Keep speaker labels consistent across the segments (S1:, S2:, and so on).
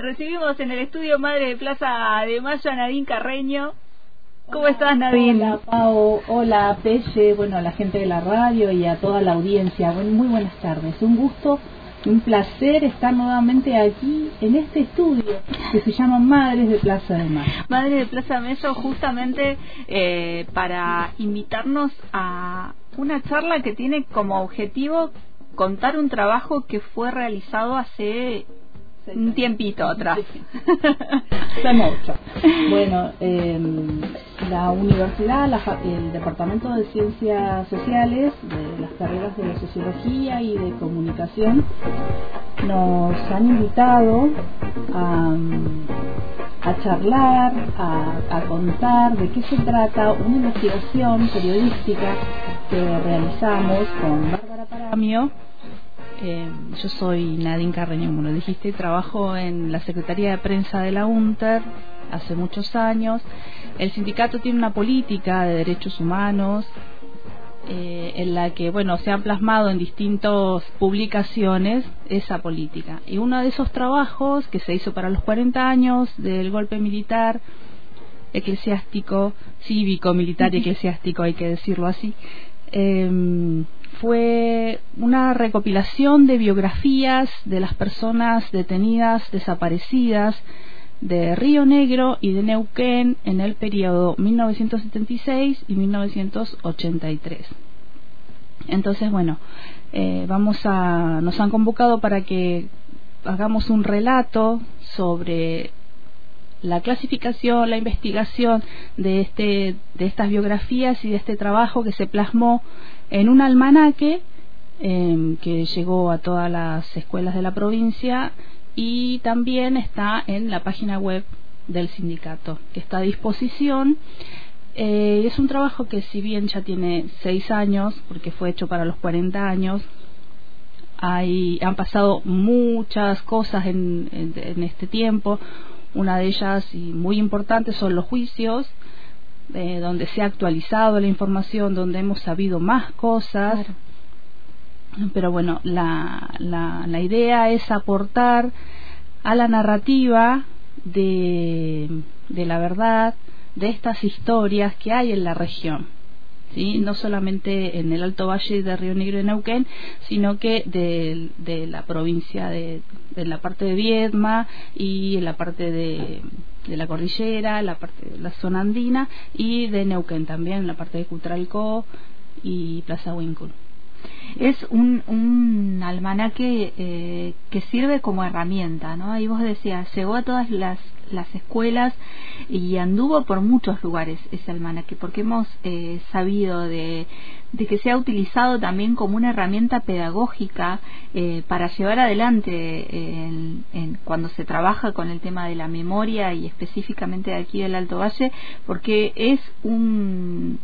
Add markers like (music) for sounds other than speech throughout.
S1: Recibimos en el estudio Madre de Plaza de Mayo a Nadine Carreño. ¿Cómo estás, Nadine?
S2: Hola, Pau. Hola, Pelle. Bueno, a la gente de la radio y a toda la audiencia. muy buenas tardes. Un gusto un placer estar nuevamente aquí en este estudio que se llama Madres de Plaza de Mayo.
S1: Madres de Plaza de Mayo, justamente eh, para invitarnos a una charla que tiene como objetivo contar un trabajo que fue realizado hace un tiempito atrás.
S2: Hace (laughs) mucho. Bueno, em, la universidad, el Departamento de Ciencias Sociales, de las carreras de Sociología y de Comunicación, nos han invitado a, a charlar, a, a contar de qué se trata una investigación periodística que realizamos con Bárbara Paramio eh, yo soy Nadine Carreño, como lo dijiste, trabajo en la Secretaría de Prensa de la UNTER hace muchos años. El sindicato tiene una política de derechos humanos eh, en la que, bueno, se han plasmado en distintas publicaciones esa política. Y uno de esos trabajos que se hizo para los 40 años del golpe militar, eclesiástico, cívico, militar y (laughs) eclesiástico, hay que decirlo así, eh, fue una recopilación de biografías de las personas detenidas, desaparecidas de Río Negro y de Neuquén en el periodo 1976 y 1983. Entonces, bueno, eh, vamos a, nos han convocado para que hagamos un relato sobre la clasificación, la investigación de, este, de estas biografías y de este trabajo que se plasmó en un almanaque em, que llegó a todas las escuelas de la provincia y también está en la página web del sindicato, que está a disposición. Eh, es un trabajo que si bien ya tiene seis años, porque fue hecho para los 40 años, hay, han pasado muchas cosas en, en este tiempo. Una de ellas, y muy importante, son los juicios eh, donde se ha actualizado la información, donde hemos sabido más cosas. Pero bueno, la, la, la idea es aportar a la narrativa de, de la verdad, de estas historias que hay en la región. ¿Sí? no solamente en el Alto Valle de Río Negro y Neuquén, sino que de, la provincia de, de, la parte de Viedma y en la parte de, la cordillera, la parte de la zona andina y de Neuquén también, la parte de Cutralcó y Plaza Huíncul.
S1: Es un, un almanaque eh, que sirve como herramienta, ¿no? Ahí vos decías, llegó a todas las, las escuelas y anduvo por muchos lugares ese almanaque, porque hemos eh, sabido de, de, que se ha utilizado también como una herramienta pedagógica eh, para llevar adelante en, en, cuando se trabaja con el tema de la memoria y específicamente de aquí del Alto Valle, porque es un,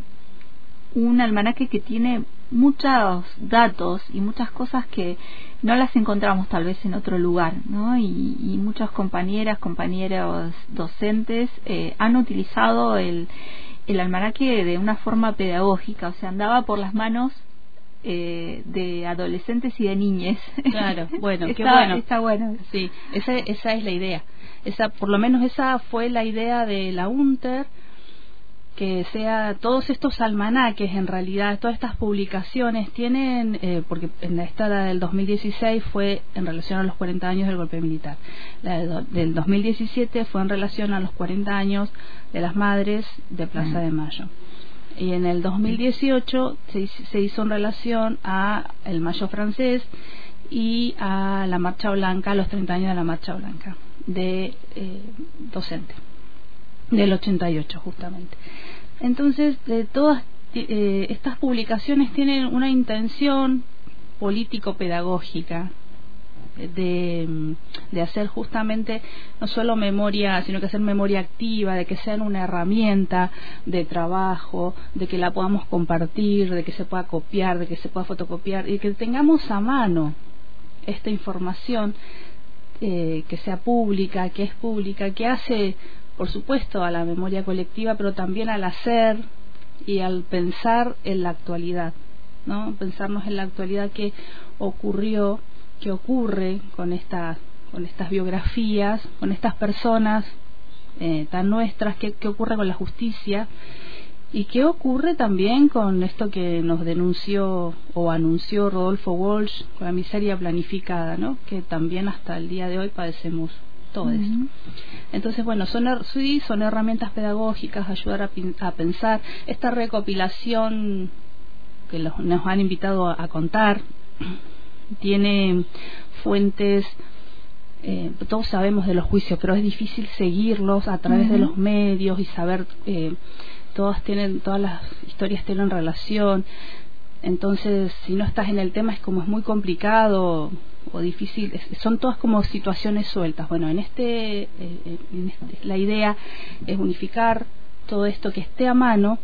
S1: un almanaque que tiene muchos datos y muchas cosas que no las encontramos tal vez en otro lugar, ¿no? Y, y muchas compañeras, compañeros docentes eh, han utilizado el, el almanaque de una forma pedagógica, o sea, andaba por las manos eh, de adolescentes y de niñes.
S2: Claro, (laughs) bueno,
S1: qué
S2: bueno.
S1: Está bueno.
S2: Sí, esa, esa es la idea. Esa, por lo menos esa fue la idea de la UNTER que sea todos estos almanaques en realidad todas estas publicaciones tienen eh, porque en esta del 2016 fue en relación a los 40 años del golpe militar. La del 2017 fue en relación a los 40 años de las madres de Plaza de Mayo. Y en el 2018 se, se hizo en relación a el Mayo francés y a la Marcha Blanca, los 30 años de la Marcha Blanca de eh, docente del 88 justamente. Entonces, de todas eh, estas publicaciones tienen una intención político-pedagógica de, de, hacer justamente no solo memoria, sino que hacer memoria activa, de que sean una herramienta de trabajo, de que la podamos compartir, de que se pueda copiar, de que se pueda fotocopiar y que tengamos a mano esta información eh, que sea pública, que es pública, que hace por supuesto, a la memoria colectiva, pero también al hacer y al pensar en la actualidad, ¿no? Pensarnos en la actualidad que ocurrió, que ocurre con esta con estas biografías, con estas personas eh, tan nuestras, qué, qué ocurre con la justicia y qué ocurre también con esto que nos denunció o anunció Rodolfo Walsh con la miseria planificada, ¿no? que también hasta el día de hoy padecemos todo esto. Entonces, bueno, son, sí, son herramientas pedagógicas, ayudar a, a pensar. Esta recopilación que los, nos han invitado a, contar (clears throat) tiene fuentes eh, todos sabemos de los juicios, pero es difícil seguirlos a través de los medios y saber eh, todas tienen todas las historias tienen relación. Entonces, si no estás en el tema es como es muy complicado o difícil, son todas como situaciones sueltas. Bueno, en este, eh, en este, la idea es unificar todo esto que esté a mano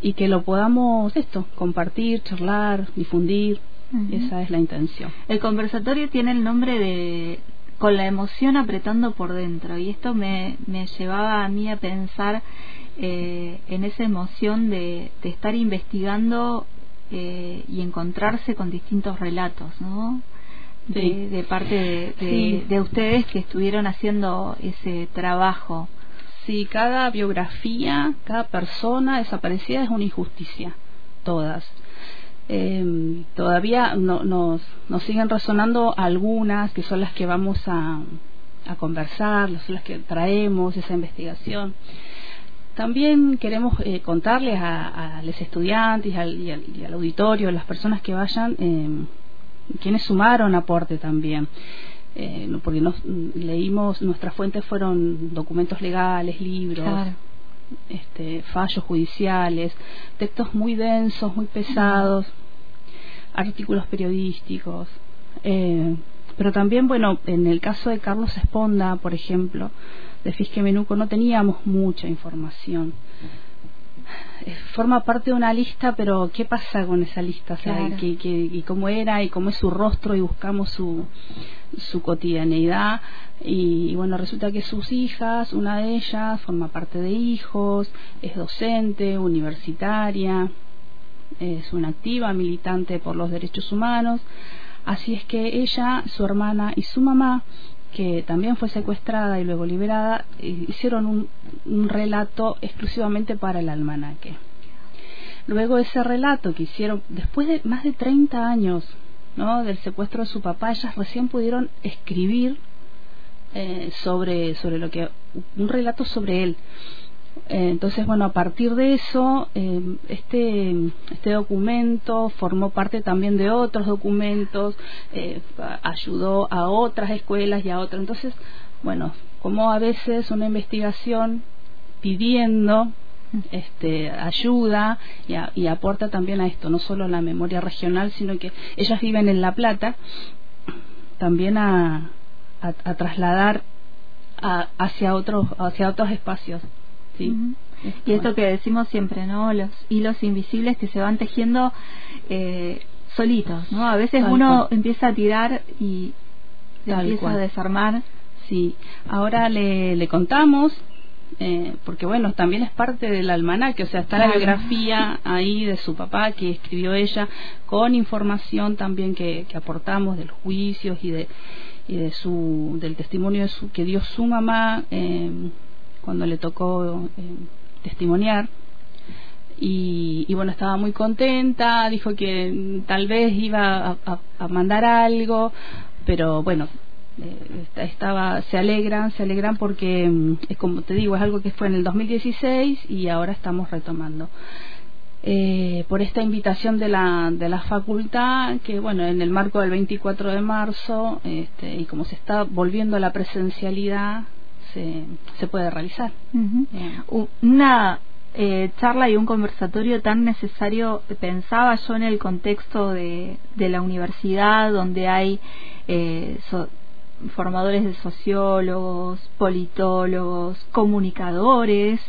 S2: y que lo podamos esto compartir, charlar, difundir. Esa es la intención.
S1: El conversatorio tiene el nombre de con la emoción apretando por dentro y esto me, me llevaba a mí a pensar eh, en esa emoción de, de estar investigando eh, y encontrarse con distintos relatos, ¿no? De, parte de, de, ustedes que estuvieron haciendo ese trabajo.
S2: Sí, cada biografía, cada persona desaparecida es una injusticia, todas. Eh, todavía no, nos, nos siguen resonando algunas que son las que vamos a, a conversar, son las que traemos esa investigación. También queremos eh, contarles a, los estudiantes y al, y, al, auditorio, a las personas que vayan, eh, quienes sumaron aporte también. Eh, porque nos leímos, nuestras fuentes fueron documentos legales, libros, este, fallos judiciales, textos muy densos, muy pesados, artículos periodísticos. Eh, pero también, bueno, en el caso de Carlos Esponda, por ejemplo, de Fisque Menuco, no teníamos mucha información. Eh, forma parte de una lista, pero ¿qué pasa con esa lista? O sea, y cómo era y cómo es su rostro y buscamos su, su cotidianeidad. Y, bueno, resulta que sus hijas, una de ellas forma parte de hijos, es docente, universitaria, es una activa militante por los derechos humanos, así es que ella, su hermana y su mamá que también fue secuestrada y luego liberada, hicieron un, un, relato exclusivamente para el almanaque. Luego ese relato que hicieron, después de más de 30 años ¿no? del secuestro de su papá, ellas recién pudieron escribir eh, sobre, sobre lo que, un relato sobre él. Eh, entonces, bueno, a partir de eso, eh, este, este documento formó parte también de otros documentos, eh, ayudó a otras escuelas y a otras. Entonces, bueno, como a veces una investigación pidiendo este, ayuda y, y, aporta también a esto, no solo a la memoria regional, sino que ellas viven en La Plata, también a, a, trasladar a, hacia otros hacia otros espacios sí.
S1: Y esto que decimos siempre no los hilos invisibles que se van tejiendo eh, solitos no a veces uno empieza a tirar y empieza a desarmar
S2: sí. Ahora le, le contamos eh, porque bueno, también es parte del almanaque, o sea, está la biografía ahí de su papá que escribió ella, con información también que, que aportamos de los juicios y de, y de su, del testimonio de su, que dio su mamá eh, cuando le tocó eh, testimoniar. Y, y, bueno, estaba muy contenta, dijo que tal vez iba a, a mandar algo, pero bueno, eh, estaba se alegran se alegran porque mm, es como te digo es algo que fue en el 2016 y ahora estamos retomando eh, por esta invitación de la de la facultad que bueno en el marco del 24 de marzo este, y como se está volviendo a la presencialidad se, se puede realizar
S1: una eh, charla y un conversatorio tan necesario pensaba yo en el contexto de, de la universidad donde hay eh, formadores de sociólogos, politólogos, comunicadores,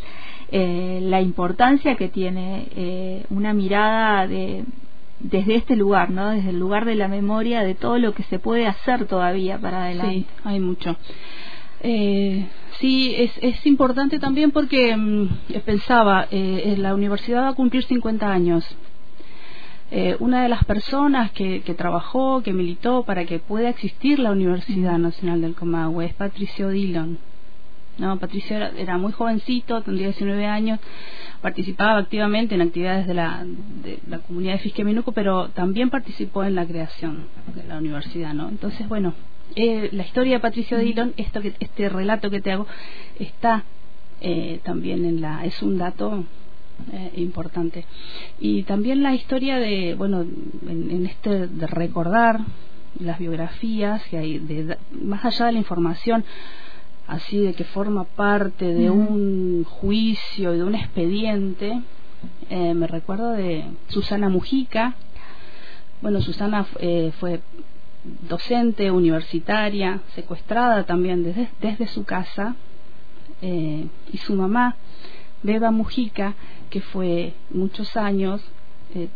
S1: eh, la importancia que tiene eh, una mirada de desde este lugar, ¿no? Desde el lugar de la memoria, de todo lo que se puede hacer todavía para adelante.
S2: Sí, hay mucho. Eh, sí, es, es importante también porque mm, pensaba, eh, la universidad va a cumplir 50 años eh, una de las personas que, que, trabajó, que militó para que pueda existir la Universidad Nacional del Comahue es Patricio Dillon. No, Patricio era, muy jovencito, tendría 19 años, participaba activamente en actividades de la, de la comunidad de Fisqueminuco, pero también participó en la creación de la universidad, ¿no? Entonces, bueno, eh, la historia de Patricio Dillon, esto que, este relato que te hago, está eh, también en la, es un dato eh, importante. Y también la historia de, bueno, en, este de recordar las biografías que hay, de, más allá de la información, así de que forma parte de un juicio y de un expediente, eh, me recuerdo de Susana Mujica. Bueno, Susana eh, fue docente universitaria, secuestrada también desde, desde su casa, eh, y su mamá, Beba Mujica, que fue muchos años eh,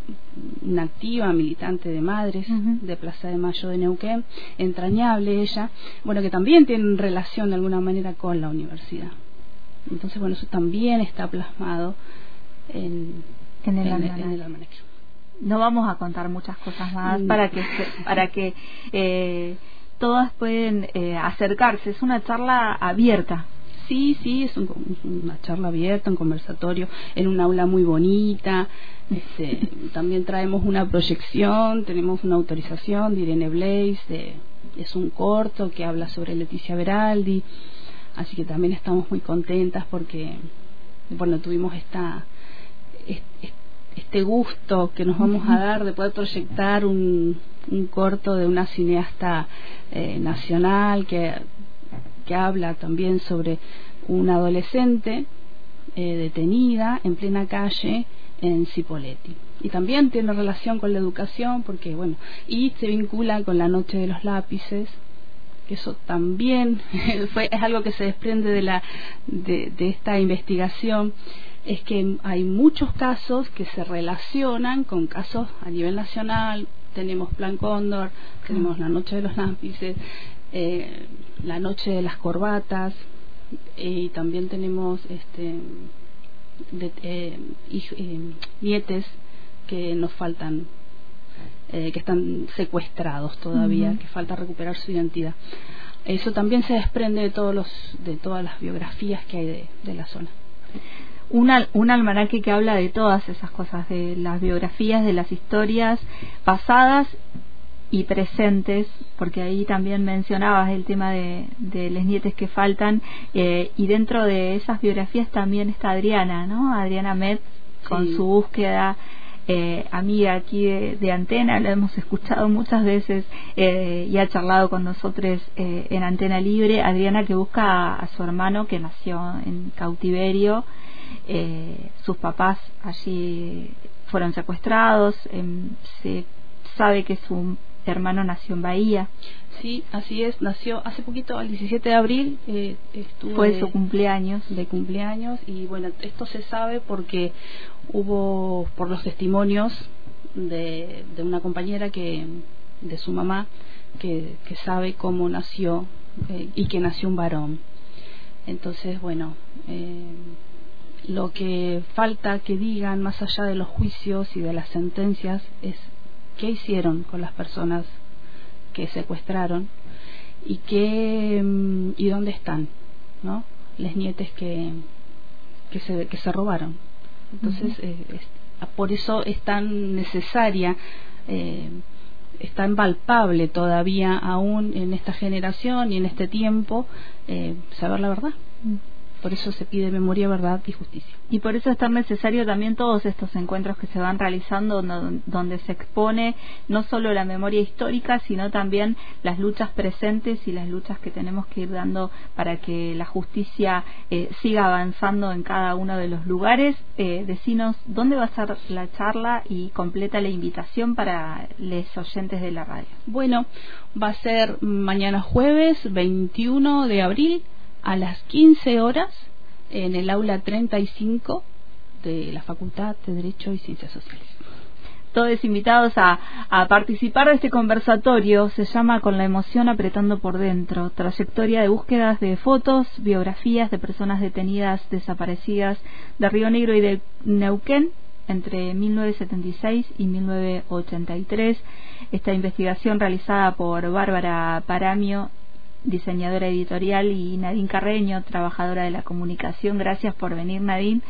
S2: una activa militante de madres de Plaza de Mayo de Neuquén, entrañable ella, bueno, que también tiene relación de alguna manera con la universidad. Entonces, bueno, eso también está plasmado en,
S1: en el, almanaque. No vamos a contar muchas cosas más para que para que eh, todas pueden eh, acercarse. Es una charla abierta
S2: Sí, sí, es una charla abierta, un conversatorio en un aula muy bonita. Este, también traemos una proyección, tenemos una autorización de Irene Blaze, es un corto que habla sobre Leticia Veraldi, así que también estamos muy contentas porque, bueno, tuvimos esta, este gusto que nos vamos a dar de poder proyectar un, un corto de una cineasta eh, nacional que que habla también sobre una adolescente eh, detenida en plena calle en Cipoletti. Y también tiene relación con la educación porque, bueno, y se vincula con la noche de los lápices, que eso también (laughs) fue, es algo que se desprende de, la, de, de esta investigación, es que hay muchos casos que se relacionan con casos a nivel nacional, tenemos Plan Cóndor, tenemos la noche de los lápices, eh, la noche de las corbatas y también tenemos este eh, eh, nietes que nos faltan que están secuestrados todavía que falta recuperar su identidad. Eso también se desprende de todos los de todas las biografías que hay de, de la zona.
S1: Un almanaque que habla de todas esas cosas, de las biografías, de las historias pasadas y presentes, porque ahí también mencionabas el tema de, de les nietes que faltan, eh, y dentro de esas biografías también está Adriana, ¿no? Adriana Metz, con su búsqueda, eh, amiga aquí de, Antena, la hemos escuchado muchas veces eh, y ha charlado con nosotros eh, en Antena Libre. Adriana que busca a, su hermano que nació en cautiverio, eh, sus papás allí fueron secuestrados, em, se sabe que su hermano nació en Bahía.
S2: Sí, así es, nació hace poquito, el 17 de abril, eh, estuvo
S1: fue su cumpleaños.
S2: De cumpleaños, y bueno, esto se sabe porque hubo, por los testimonios de, de una compañera que, de su mamá, que, que sabe cómo nació eh, y que nació un varón. Entonces, bueno, eh, lo que falta que digan más allá de los juicios y de las sentencias es qué hicieron con las personas que secuestraron y qué mm, y dónde están no les nietes que que se que se robaron. Entonces eh, por eso es tan necesaria eh, es tan palpable todavía aún en esta generación y en este tiempo eh, saber la verdad por eso se pide memoria, verdad y justicia.
S1: Y por eso es tan necesario también todos estos encuentros que se van realizando donde se expone no solo la memoria histórica, sino también las luchas presentes y las luchas que tenemos que ir dando para que la justicia eh, siga avanzando en cada uno de los lugares. Eh, decinos dónde va a ser la charla y completa la invitación para los oyentes de la radio.
S2: Bueno, va a ser mañana jueves 21 de abril a las 15 horas en el aula 35 de la Facultad de Derecho y Ciencias Sociales.
S1: Todos invitados a, participar de este conversatorio. Se llama Con la emoción apretando por dentro. Trayectoria de búsquedas de fotos, biografías de personas detenidas, desaparecidas de Río Negro y de Neuquén entre 1976 y 1983. Esta investigación realizada por Bárbara Paramio diseñadora editorial, y Nadine Carreño, trabajadora de la comunicación. Gracias por venir, Nadine,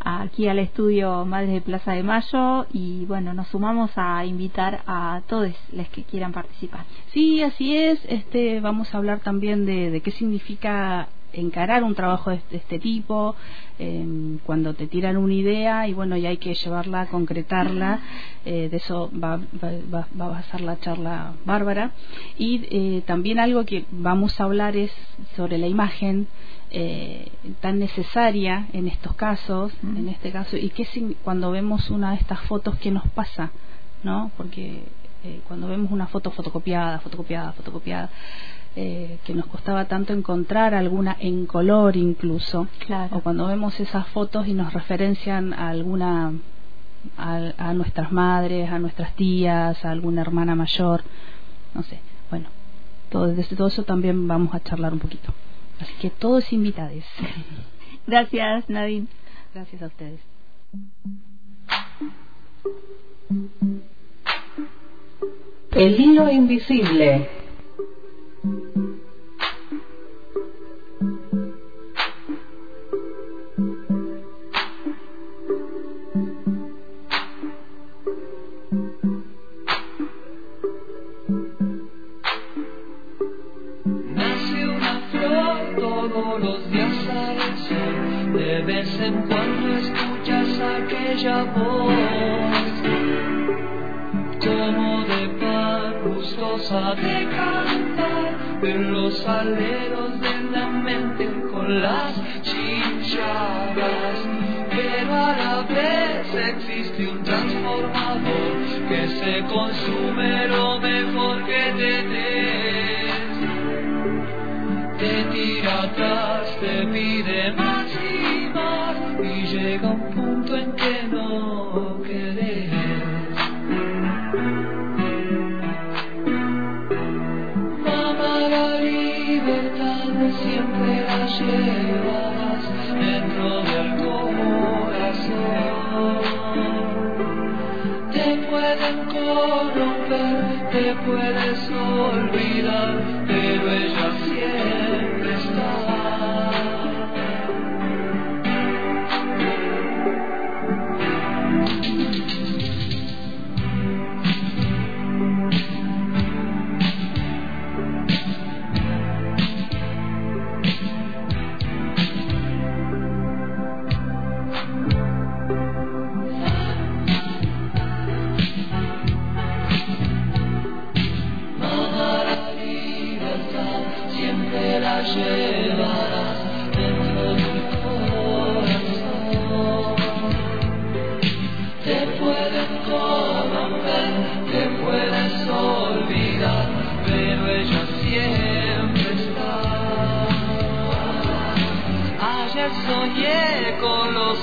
S1: aquí al estudio Madres de Plaza de Mayo. Y bueno, nos sumamos a invitar a todos los que quieran participar.
S2: Sí, así es. Este, vamos a hablar también de, de qué significa encarar un trabajo de este tipo, em, cuando te tiran una idea y bueno, y hay que llevarla a concretarla, eh, de eso va, va, va, a ser la charla Bárbara. Y eh, también algo que vamos a hablar es sobre la imagen. Eh, tan necesaria en estos casos, en este caso, y qué cuando vemos una de estas fotos, ¿qué nos pasa? ¿No? Porque cuando vemos una foto fotocopiada, fotocopiada, fotocopiada, eh, que nos costaba tanto encontrar alguna en color incluso. O cuando vemos esas fotos y nos referencian a alguna a, nuestras madres a nuestras tías a alguna hermana mayor no sé. Bueno todo desde todo eso también vamos a charlar un poquito. Así que todos invitados (laughs)
S1: gracias Nadine.
S2: Gracias a ustedes.
S3: El hilo invisible
S4: atrás, te pide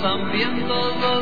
S4: con los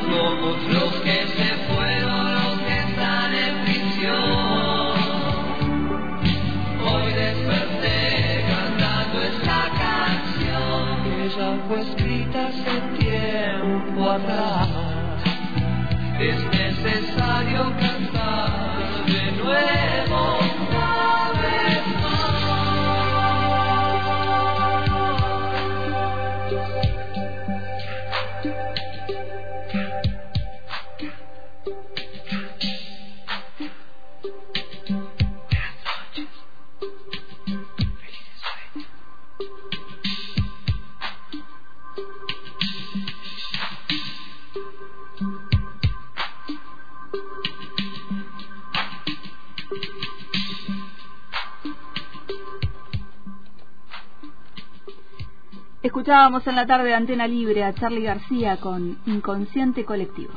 S1: Escuchábamos en la tarde de Antena Libre a Charlie García con Inconsciente Colectivo.